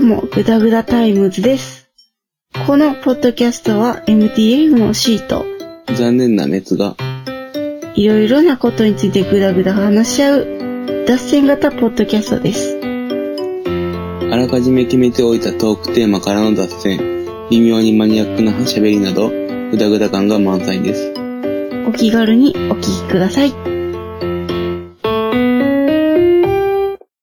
もグダグダタイムズです。このポッドキャストは MTF のシート、残念な熱が、いろいろなことについてグダグダ話し合う脱線型ポッドキャストです。あらかじめ決めておいたトークテーマからの脱線、微妙にマニアックな喋りなど、グダグダ感が満載です。お気軽にお聞きください。